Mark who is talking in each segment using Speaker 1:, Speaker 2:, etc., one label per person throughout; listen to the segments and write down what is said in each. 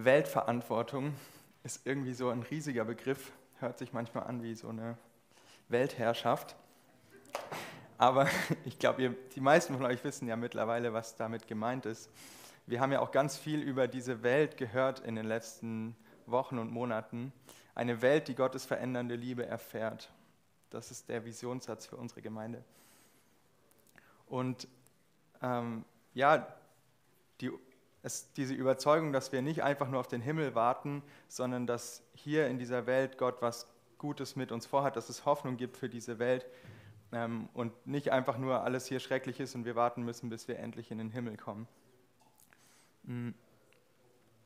Speaker 1: Weltverantwortung ist irgendwie so ein riesiger Begriff, hört sich manchmal an wie so eine Weltherrschaft. Aber ich glaube, die meisten von euch wissen ja mittlerweile, was damit gemeint ist. Wir haben ja auch ganz viel über diese Welt gehört in den letzten Wochen und Monaten. Eine Welt, die Gottes verändernde Liebe erfährt. Das ist der Visionssatz für unsere Gemeinde. Und ähm, ja, die es, diese Überzeugung, dass wir nicht einfach nur auf den Himmel warten, sondern dass hier in dieser Welt Gott was Gutes mit uns vorhat, dass es Hoffnung gibt für diese Welt ähm, und nicht einfach nur alles hier schrecklich ist und wir warten müssen, bis wir endlich in den Himmel kommen. Mm.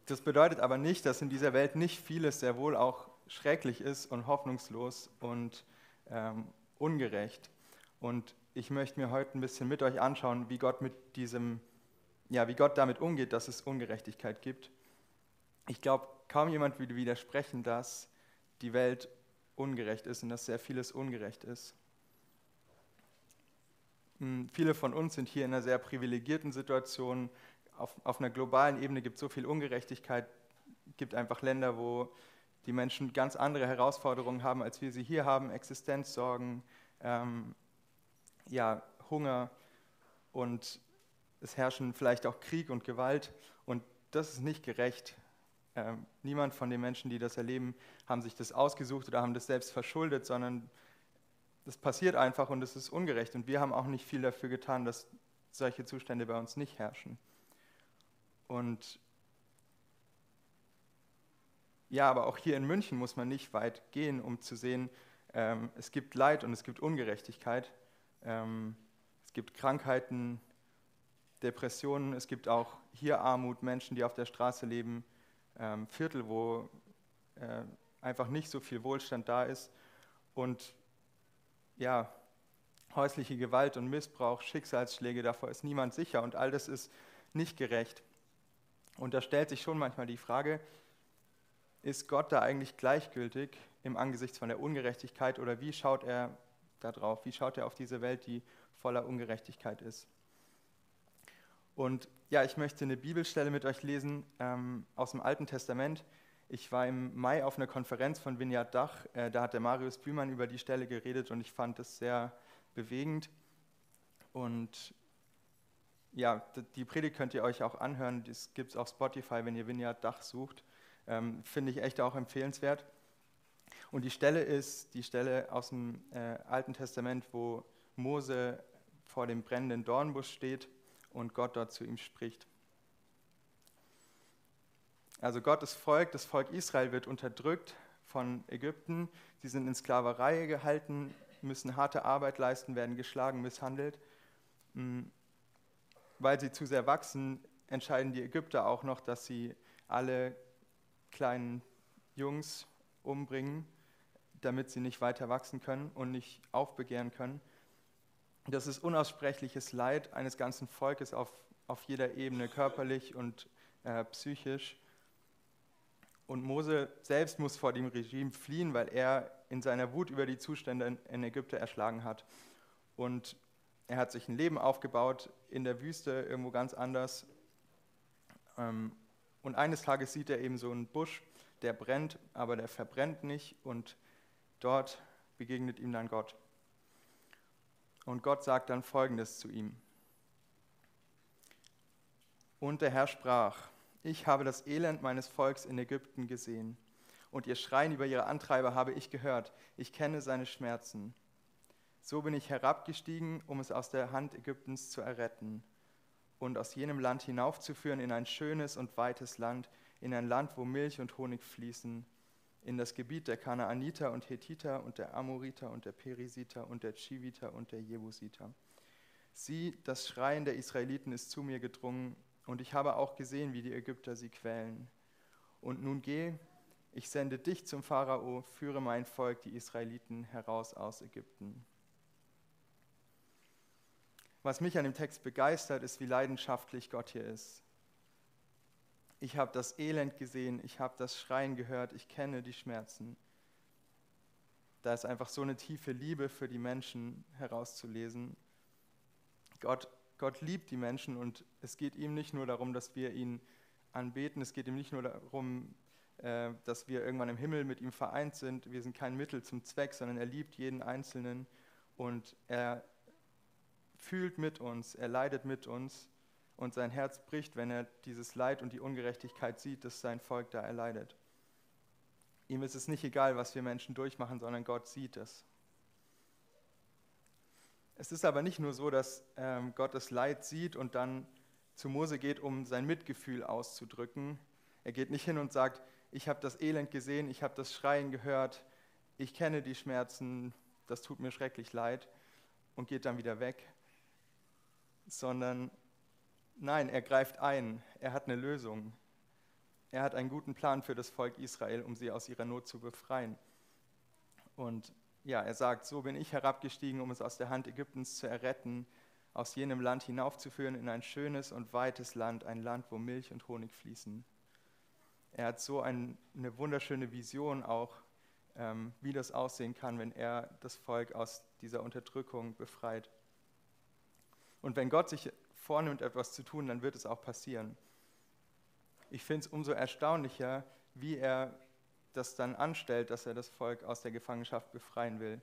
Speaker 1: Das bedeutet aber nicht, dass in dieser Welt nicht vieles sehr wohl auch schrecklich ist und hoffnungslos und ähm, ungerecht. Und ich möchte mir heute ein bisschen mit euch anschauen, wie Gott mit diesem ja, wie Gott damit umgeht, dass es Ungerechtigkeit gibt. Ich glaube, kaum jemand würde widersprechen, dass die Welt ungerecht ist und dass sehr vieles ungerecht ist. Hm, viele von uns sind hier in einer sehr privilegierten Situation. Auf, auf einer globalen Ebene gibt es so viel Ungerechtigkeit. Gibt einfach Länder, wo die Menschen ganz andere Herausforderungen haben, als wir sie hier haben. Existenzsorgen, ähm, ja, Hunger und es herrschen vielleicht auch Krieg und Gewalt und das ist nicht gerecht. Ähm, niemand von den Menschen, die das erleben, haben sich das ausgesucht oder haben das selbst verschuldet, sondern das passiert einfach und es ist ungerecht. Und wir haben auch nicht viel dafür getan, dass solche Zustände bei uns nicht herrschen. Und ja, aber auch hier in München muss man nicht weit gehen, um zu sehen, ähm, es gibt Leid und es gibt Ungerechtigkeit. Ähm, es gibt Krankheiten, Depressionen, es gibt auch hier Armut, Menschen, die auf der Straße leben, ähm, Viertel, wo äh, einfach nicht so viel Wohlstand da ist und ja, häusliche Gewalt und Missbrauch, Schicksalsschläge, davor ist niemand sicher und all das ist nicht gerecht. Und da stellt sich schon manchmal die Frage, ist Gott da eigentlich gleichgültig im Angesicht von der Ungerechtigkeit oder wie schaut er da drauf? Wie schaut er auf diese Welt, die voller Ungerechtigkeit ist? Und ja, ich möchte eine Bibelstelle mit euch lesen ähm, aus dem Alten Testament. Ich war im Mai auf einer Konferenz von Vineyard Dach, äh, da hat der Marius Bühlmann über die Stelle geredet und ich fand es sehr bewegend. Und ja, die Predigt könnt ihr euch auch anhören, das gibt es auf Spotify, wenn ihr Vineyard Dach sucht. Ähm, Finde ich echt auch empfehlenswert. Und die Stelle ist die Stelle aus dem äh, Alten Testament, wo Mose vor dem brennenden Dornbusch steht und Gott dort zu ihm spricht. Also Gottes Volk, das Volk Israel wird unterdrückt von Ägypten. Sie sind in Sklaverei gehalten, müssen harte Arbeit leisten, werden geschlagen, misshandelt. Mm, weil sie zu sehr wachsen, entscheiden die Ägypter auch noch, dass sie alle kleinen Jungs umbringen, damit sie nicht weiter wachsen können und nicht aufbegehren können. Das ist unaussprechliches Leid eines ganzen Volkes auf, auf jeder Ebene, körperlich und äh, psychisch. Und Mose selbst muss vor dem Regime fliehen, weil er in seiner Wut über die Zustände in Ägypten erschlagen hat. Und er hat sich ein Leben aufgebaut in der Wüste, irgendwo ganz anders. Ähm, und eines Tages sieht er eben so einen Busch, der brennt, aber der verbrennt nicht. Und dort begegnet ihm dann Gott. Und Gott sagt dann Folgendes zu ihm. Und der Herr sprach, ich habe das Elend meines Volks in Ägypten gesehen, und ihr Schreien über ihre Antreiber habe ich gehört, ich kenne seine Schmerzen. So bin ich herabgestiegen, um es aus der Hand Ägyptens zu erretten und aus jenem Land hinaufzuführen in ein schönes und weites Land, in ein Land, wo Milch und Honig fließen, in das Gebiet der Kanaaniter und Hethiter und der Amoriter und der Perisiter und der Chiviter und der Jebusiter. Sieh, das Schreien der Israeliten ist zu mir gedrungen, und ich habe auch gesehen, wie die Ägypter sie quälen. Und nun geh, ich sende dich zum Pharao, führe mein Volk, die Israeliten, heraus aus Ägypten. Was mich an dem Text begeistert, ist, wie leidenschaftlich Gott hier ist ich habe das Elend gesehen, ich habe das Schreien gehört, ich kenne die Schmerzen. Da ist einfach so eine tiefe Liebe für die Menschen herauszulesen. Gott, Gott liebt die Menschen und es geht ihm nicht nur darum, dass wir ihn anbeten. Es geht ihm nicht nur darum, äh, dass wir irgendwann im Himmel mit ihm vereint sind. Wir sind kein Mittel zum Zweck, sondern er liebt jeden Einzelnen und er fühlt mit uns, er leidet mit uns und sein Herz bricht, wenn er dieses Leid und die Ungerechtigkeit sieht, dass sein Volk da erleidet. Ihm ist es nicht egal, was wir Menschen durchmachen, sondern Gott sieht es. Es ist aber nicht nur so, dass ähm, Gott das Leid sieht und dann zu Mose geht, um sein Mitgefühl auszudrücken. Er geht nicht hin und sagt, ich habe das Elend gesehen, ich habe das Schreien gehört, ich kenne die Schmerzen, das tut mir schrecklich leid und geht dann wieder weg, sondern nein, er greift ein, er hat eine Lösung. Er hat einen guten Plan für das Volk Israel, um sie aus ihrer Not zu befreien. Und ja, er sagt, so bin ich herabgestiegen, um es aus der Hand Ägyptens zu erretten, aus jenem Land hinaufzuführen in ein schönes und weites Land, ein Land, wo Milch und Honig fließen. Er hat so ein, eine wunderschöne Vision auch, ähm, wie das aussehen kann, wenn er das Volk aus dieser Unterdrückung befreit. Und wenn Gott sich vornimmt, etwas zu tun, dann wird es auch passieren. Ich finde es umso erstaunlicher, wie er das dann anstellt, dass er das Volk aus der Gefangenschaft befreien will.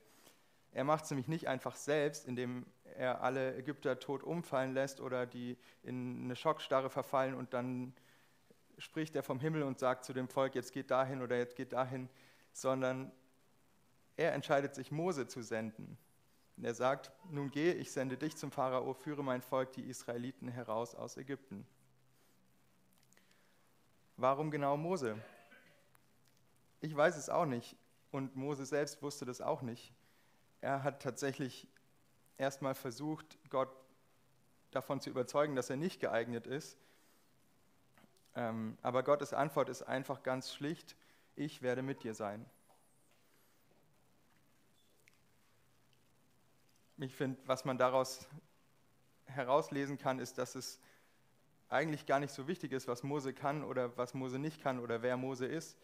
Speaker 1: Er macht es nämlich nicht einfach selbst, indem er alle Ägypter tot umfallen lässt oder die in eine Schockstarre verfallen und dann spricht er vom Himmel und sagt zu dem Volk, jetzt geht dahin oder jetzt geht dahin, sondern er entscheidet sich, Mose zu senden. Und er sagt, nun geh, ich sende dich zum Pharao, führe mein Volk, die Israeliten, heraus aus Ägypten. Warum genau Mose? Ich weiß es auch nicht und Mose selbst wusste das auch nicht. Er hat tatsächlich erstmal versucht, Gott davon zu überzeugen, dass er nicht geeignet ist. Ähm, aber Gottes Antwort ist einfach ganz schlicht, ich werde mit dir sein. Ich finde, was man daraus herauslesen kann, ist, dass es eigentlich gar nicht so wichtig ist, was Mose kann oder was Mose nicht kann oder wer Mose ist,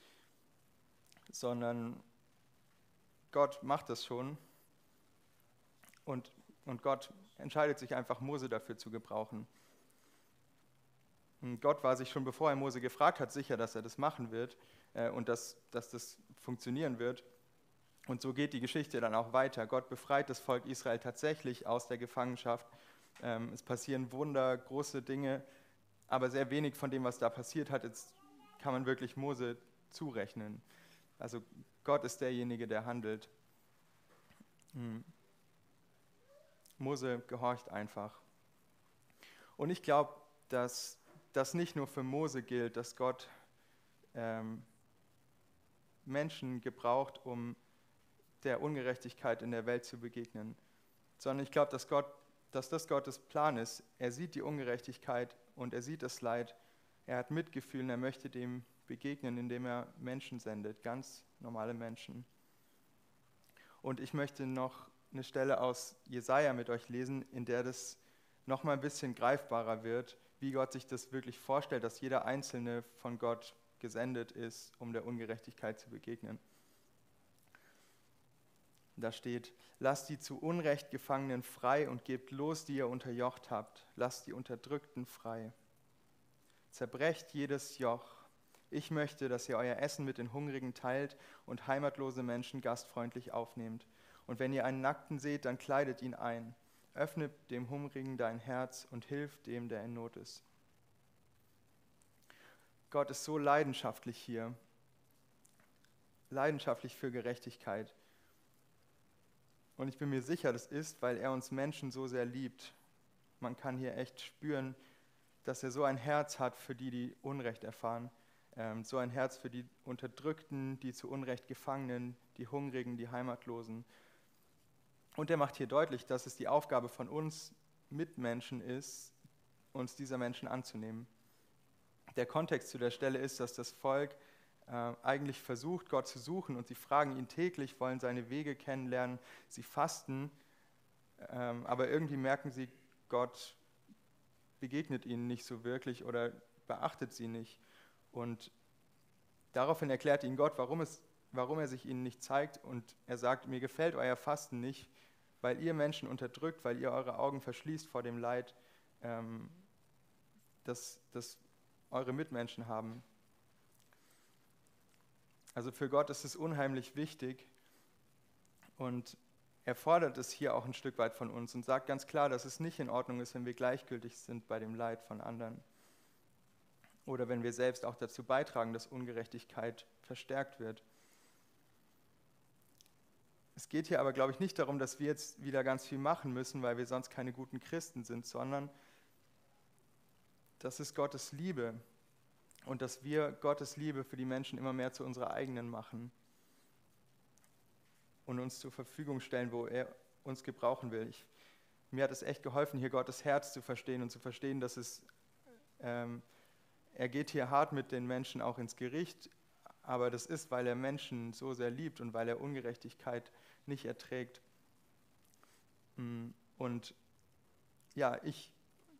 Speaker 1: sondern Gott macht das schon und, und Gott entscheidet sich einfach, Mose dafür zu gebrauchen. Und Gott war sich schon, bevor er Mose gefragt hat, sicher, dass er das machen wird äh, und dass, dass das funktionieren wird. Und so geht die Geschichte dann auch weiter. Gott befreit das Volk Israel tatsächlich aus der Gefangenschaft. Ähm, es passieren Wunder, große Dinge, aber sehr wenig von dem, was da passiert hat, jetzt kann man wirklich Mose zurechnen. Also Gott ist derjenige, der handelt. Hm. Mose gehorcht einfach. Und ich glaube, dass das nicht nur für Mose gilt, dass Gott ähm, Menschen gebraucht, um der Ungerechtigkeit in der Welt zu begegnen, sondern ich glaube, dass, dass das Gottes Plan ist. Er sieht die Ungerechtigkeit und er sieht das Leid. Er hat Mitgefühl und er möchte dem begegnen, indem er Menschen sendet, ganz normale Menschen. Und ich möchte noch eine Stelle aus Jesaja mit euch lesen, in der das noch mal ein bisschen greifbarer wird, wie Gott sich das wirklich vorstellt, dass jeder Einzelne von Gott gesendet ist, um der Ungerechtigkeit zu begegnen. Da steht, lasst die zu Unrecht Gefangenen frei und gebt los, die ihr unterjocht habt. Lasst die Unterdrückten frei. Zerbrecht jedes Joch. Ich möchte, dass ihr euer Essen mit den Hungrigen teilt und heimatlose Menschen gastfreundlich aufnehmt. Und wenn ihr einen Nackten seht, dann kleidet ihn ein. Öffne dem Hungrigen dein Herz und hilf dem, der in Not ist. Gott ist so leidenschaftlich hier, leidenschaftlich für Gerechtigkeit. Und ich bin mir sicher, das ist, weil er uns Menschen so sehr liebt. Man kann hier echt spüren, dass er so ein Herz hat für die, die Unrecht erfahren. Ähm, so ein Herz für die Unterdrückten, die zu Unrecht Gefangenen, die Hungrigen, die Heimatlosen. Und er macht hier deutlich, dass es die Aufgabe von uns Mitmenschen ist, uns dieser Menschen anzunehmen. Der Kontext zu der Stelle ist, dass das Volk eigentlich versucht, Gott zu suchen und sie fragen ihn täglich, wollen seine Wege kennenlernen, sie fasten, ähm, aber irgendwie merken sie, Gott begegnet ihnen nicht so wirklich oder beachtet sie nicht. Und daraufhin erklärt ihnen Gott, warum, es, warum er sich ihnen nicht zeigt und er sagt, mir gefällt euer Fasten nicht, weil ihr Menschen unterdrückt, weil ihr eure Augen verschließt vor dem Leid, ähm, das, das eure Mitmenschen haben. Also für Gott ist es unheimlich wichtig und er fordert es hier auch ein Stück weit von uns und sagt ganz klar, dass es nicht in Ordnung ist, wenn wir gleichgültig sind bei dem Leid von anderen oder wenn wir selbst auch dazu beitragen, dass Ungerechtigkeit verstärkt wird. Es geht hier aber, glaube ich, nicht darum, dass wir jetzt wieder ganz viel machen müssen, weil wir sonst keine guten Christen sind, sondern das ist Gottes Liebe und dass wir Gottes Liebe für die Menschen immer mehr zu unserer eigenen machen und uns zur Verfügung stellen, wo er uns gebrauchen will. Ich, mir hat es echt geholfen, hier Gottes Herz zu verstehen und zu verstehen, dass es, ähm, er geht hier hart mit den Menschen auch ins Gericht, aber das ist, weil er Menschen so sehr liebt und weil er Ungerechtigkeit nicht erträgt. Mm, und ja, ich,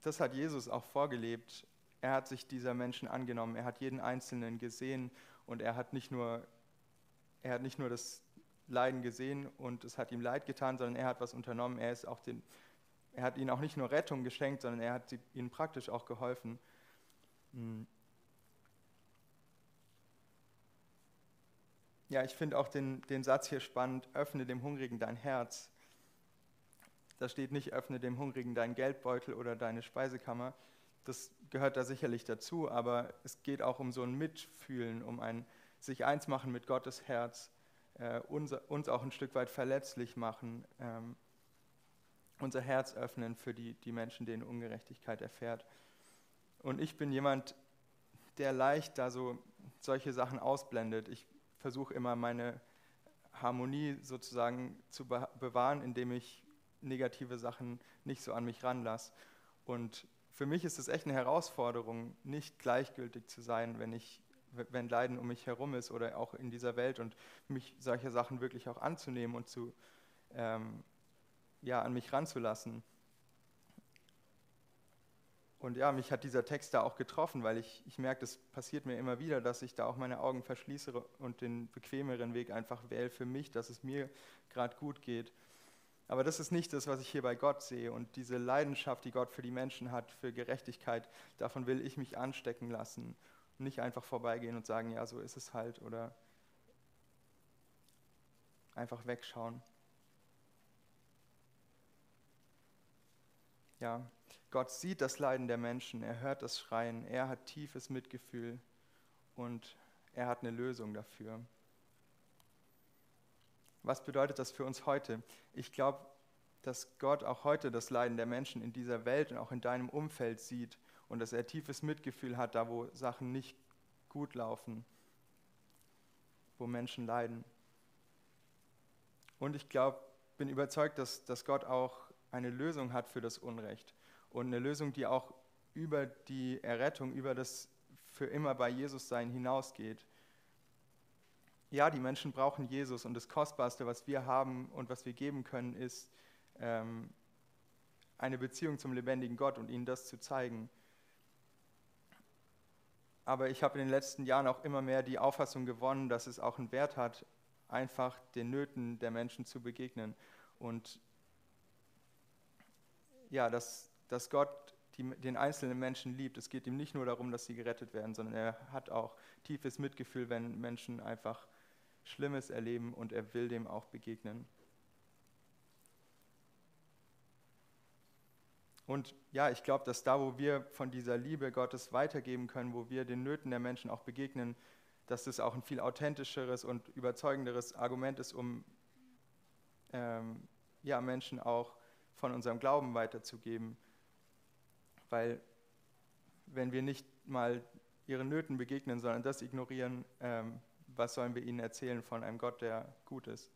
Speaker 1: das hat Jesus auch vorgelebt. Er hat sich dieser Menschen angenommen, er hat jeden Einzelnen gesehen und er hat nicht nur, er hat nicht nur das Leiden gesehen und es hat ihm leid getan, sondern er hat was unternommen. Er, ist auch den, er hat ihnen auch nicht nur Rettung geschenkt, sondern er hat ihnen praktisch auch geholfen. Mm. Ja, ich finde auch den, den Satz hier spannend, öffne dem Hungrigen dein Herz. Da steht nicht, öffne dem Hungrigen deinen Geldbeutel oder deine Speisekammer. Das gehört da sicherlich dazu, aber es geht auch um so ein Mitfühlen, um ein sich eins machen mit Gottes Herz, äh, uns, uns, auch ein Stück weit verletzlich machen, ähm, unser Herz öffnen für die, die Menschen, denen Ungerechtigkeit erfährt. Und ich bin jemand, der leicht da so solche Sachen ausblendet. Ich versuche immer meine Harmonie sozusagen zu bewahren, indem ich negative Sachen nicht so an mich ranlasse. Und für mich ist es echt eine Herausforderung, nicht gleichgültig zu sein, wenn ich wenn Leiden um mich herum ist oder auch in dieser Welt und mich solche Sachen wirklich auch anzunehmen und zu, ähm, ja, an mich ranzulassen. Und ja, mich hat dieser Text da auch getroffen, weil ich, ich merke, das passiert mir immer wieder, dass ich da auch meine Augen verschließe und den bequemeren Weg einfach wähle für mich, dass es mir gerade gut geht. Aber das ist nicht das, was ich hier bei Gott sehe. Und diese Leidenschaft, die Gott für die Menschen hat, für Gerechtigkeit, davon will ich mich anstecken lassen. Und nicht einfach vorbeigehen und sagen, ja, so ist es halt. Oder einfach wegschauen. Ja, Gott sieht das Leiden der Menschen, er hört das Schreien, er hat tiefes Mitgefühl und er hat eine Lösung dafür. Was bedeutet das für uns heute? Ich glaube, dass Gott auch heute das Leiden der Menschen in dieser Welt und auch in deinem Umfeld sieht und dass er tiefes Mitgefühl hat, da wo Sachen nicht gut laufen, wo Menschen leiden. Und ich glaube, bin überzeugt, dass, dass Gott auch eine Lösung hat für das Unrecht und eine Lösung, die auch über die Errettung, über das für immer bei Jesus sein hinausgeht. Ja, die Menschen brauchen Jesus und das Kostbarste, was wir haben und was wir geben können, ist ähm, eine Beziehung zum lebendigen Gott und ihnen das zu zeigen. Aber ich habe in den letzten Jahren auch immer mehr die Auffassung gewonnen, dass es auch einen Wert hat, einfach den Nöten der Menschen zu begegnen und ja, dass, dass Gott die, den einzelnen Menschen liebt. Es geht ihm nicht nur darum, dass sie gerettet werden, sondern er hat auch tiefes Mitgefühl, wenn Menschen einfach Schlimmes erleben und er will dem auch begegnen. Und ja, ich glaube, dass da, wo wir von dieser Liebe Gottes weitergeben können, wo wir den Nöten der Menschen auch begegnen, dass das auch ein viel authentischeres und überzeugenderes Argument ist, um ähm, ja, Menschen auch von unserem Glauben weiterzugeben. Weil wenn wir nicht mal ihren Nöten begegnen, sondern das ignorieren, ähm, was sollen wir ihnen erzählen von einem Gott, der gut ist?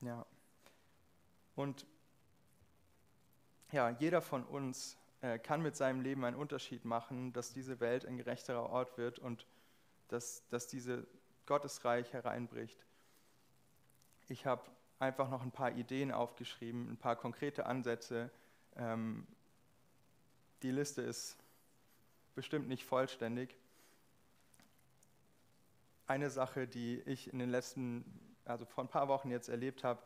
Speaker 1: Ja. Und ja, jeder von uns äh, kann mit seinem Leben einen Unterschied machen, dass diese Welt ein gerechterer Ort wird und dass, dass diese Gottesreich hereinbricht. Ich habe einfach noch ein paar Ideen aufgeschrieben, ein paar konkrete Ansätze. Ähm, die Liste ist bestimmt nicht vollständig. Eine Sache, die ich in den letzten, also vor ein paar Wochen jetzt erlebt habe,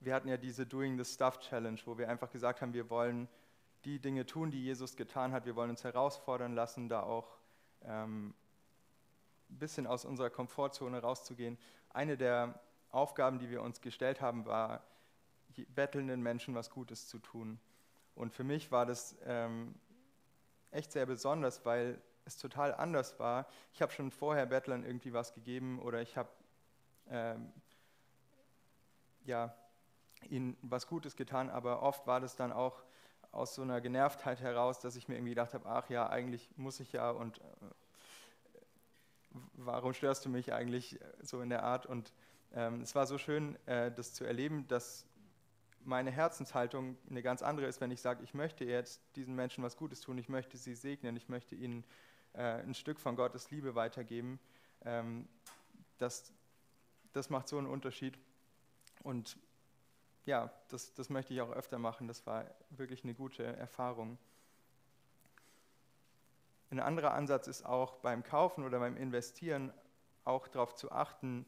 Speaker 1: wir hatten ja diese Doing the Stuff Challenge, wo wir einfach gesagt haben, wir wollen die Dinge tun, die Jesus getan hat. Wir wollen uns herausfordern lassen, da auch ähm, ein bisschen aus unserer Komfortzone rauszugehen. Eine der Aufgaben, die wir uns gestellt haben, war, bettelnden Menschen was Gutes zu tun. Und für mich war das ähm, echt sehr besonders, weil es total anders war. Ich habe schon vorher Bettlern irgendwie was gegeben oder ich habe ähm, ja, ihnen was Gutes getan, aber oft war das dann auch aus so einer Genervtheit heraus, dass ich mir irgendwie gedacht habe, ach ja, eigentlich muss ich ja und äh, warum störst du mich eigentlich so in der Art? Und ähm, es war so schön, äh, das zu erleben, dass meine Herzenshaltung eine ganz andere ist, wenn ich sage, ich möchte jetzt diesen Menschen was Gutes tun, ich möchte sie segnen, ich möchte ihnen äh, ein Stück von Gottes Liebe weitergeben. Ähm, das, das macht so einen Unterschied. Und ja, das, das möchte ich auch öfter machen. Das war wirklich eine gute Erfahrung. Ein anderer Ansatz ist auch beim Kaufen oder beim Investieren auch darauf zu achten,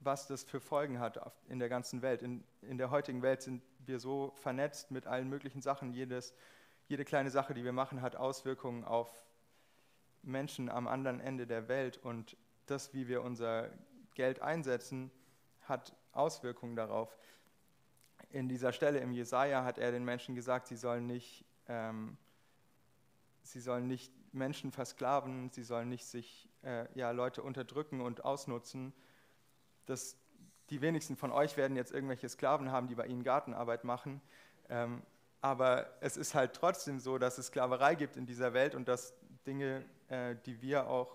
Speaker 1: was das für Folgen hat in der ganzen Welt. In, in der heutigen Welt sind wir so vernetzt mit allen möglichen Sachen. Jedes, jede kleine Sache, die wir machen, hat Auswirkungen auf Menschen am anderen Ende der Welt. Und das, wie wir unser Geld einsetzen, hat Auswirkungen darauf. In dieser Stelle im Jesaja hat er den Menschen gesagt, sie sollen nicht, ähm, sie sollen nicht Menschen versklaven, sie sollen nicht sich äh, ja, Leute unterdrücken und ausnutzen, dass die wenigsten von euch werden jetzt irgendwelche Sklaven haben, die bei ihnen Gartenarbeit machen. Ähm, aber es ist halt trotzdem so, dass es Sklaverei gibt in dieser Welt und dass Dinge, äh, die wir auch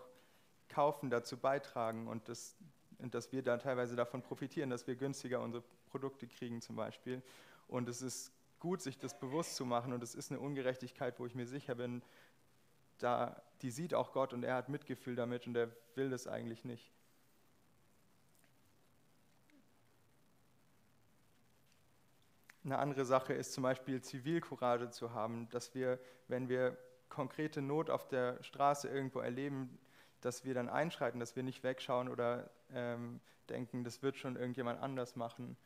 Speaker 1: kaufen, dazu beitragen und, das, und dass wir da teilweise davon profitieren, dass wir günstiger unsere Produkte kriegen zum Beispiel. Und es ist gut, sich das bewusst zu machen und es ist eine Ungerechtigkeit, wo ich mir sicher bin, da, die sieht auch Gott und er hat Mitgefühl damit und er will das eigentlich nicht. Eine andere Sache ist zum Beispiel Zivilcourage zu haben, dass wir, wenn wir konkrete Not auf der Straße irgendwo erleben, dass wir dann einschreiten, dass wir nicht wegschauen oder ähm, denken, das wird schon irgendjemand anders machen,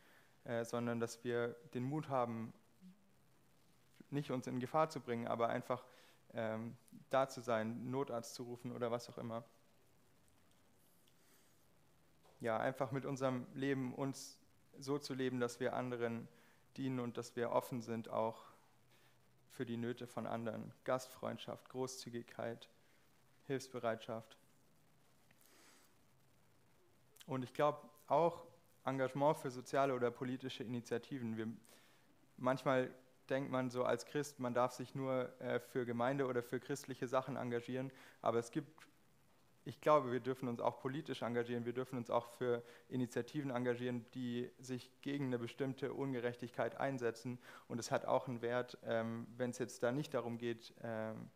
Speaker 1: äh, sondern dass wir den Mut haben, nicht uns in Gefahr zu bringen, aber einfach ähm, da zu sein, Notarzt zu rufen oder was auch immer. Ja, einfach mit unserem Leben uns so zu leben, dass wir anderen dienen und dass wir offen sind auch für die Nöte von anderen. Gastfreundschaft, Großzügigkeit, Hilfsbereitschaft. Und ich glaube auch Engagement für soziale oder politische Initiativen. Wir, manchmal denkt man so als Christ, man darf sich nur äh, für Gemeinde oder für christliche Sachen engagieren, aber es gibt ich glaube, wir dürfen uns auch politisch engagieren, wir dürfen uns auch für Initiativen engagieren, die sich gegen eine bestimmte Ungerechtigkeit einsetzen. Und es hat auch einen Wert, ähm, wenn es jetzt da nicht darum geht, ähm,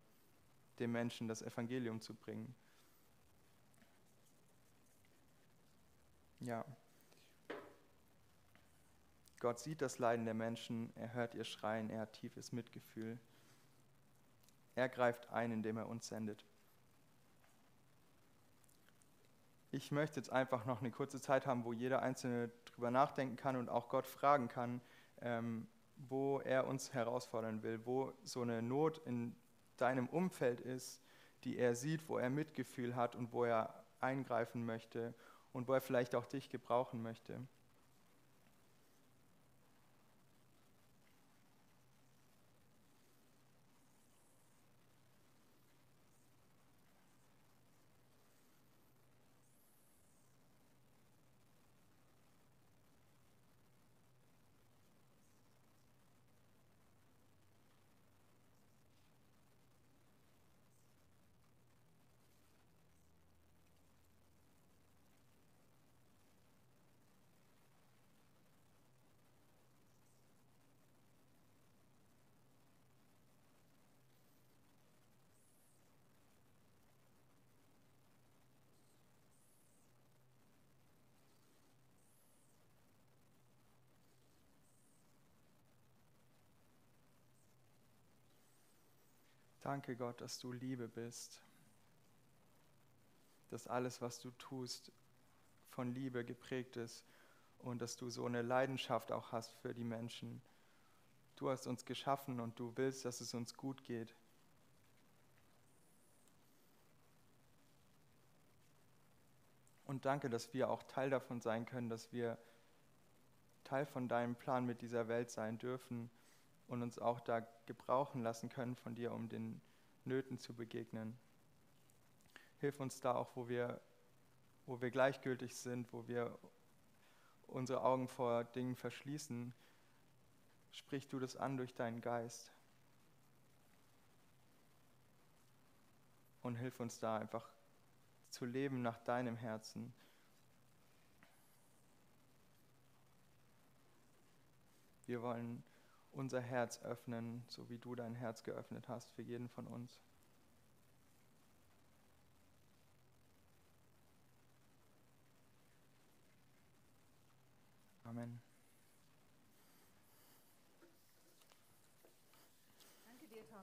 Speaker 1: dem Menschen das Evangelium zu bringen. Ja. Gott sieht das Leiden der Menschen, er hört ihr Schreien, er hat tiefes Mitgefühl. Er greift ein, indem er uns sendet. Ich möchte jetzt einfach noch eine kurze Zeit haben, wo jeder Einzelne drüber nachdenken kann und auch Gott fragen kann, ähm, wo er uns herausfordern will, wo so eine Not in deinem Umfeld ist, die er sieht, wo er Mitgefühl hat und wo er eingreifen möchte und wo er vielleicht auch dich gebrauchen möchte. Danke Gott, dass du Liebe bist, dass alles, was du tust, von Liebe geprägt ist und dass du so eine Leidenschaft auch hast für die Menschen. Du hast uns geschaffen und du willst, dass es uns gut geht. Und danke, dass wir auch Teil davon sein können, dass wir Teil von deinem Plan mit dieser Welt sein dürfen und uns auch da gebrauchen lassen können von dir, um den Nöten zu begegnen. Hilf uns da auch, wo wir, wo wir gleichgültig sind, wo wir unsere Augen vor Dingen verschließen. Sprich du das an durch deinen Geist. Und hilf uns da einfach zu leben nach deinem Herzen. Wir wollen unser Herz öffnen, so wie du dein Herz geöffnet hast für jeden von uns. Amen.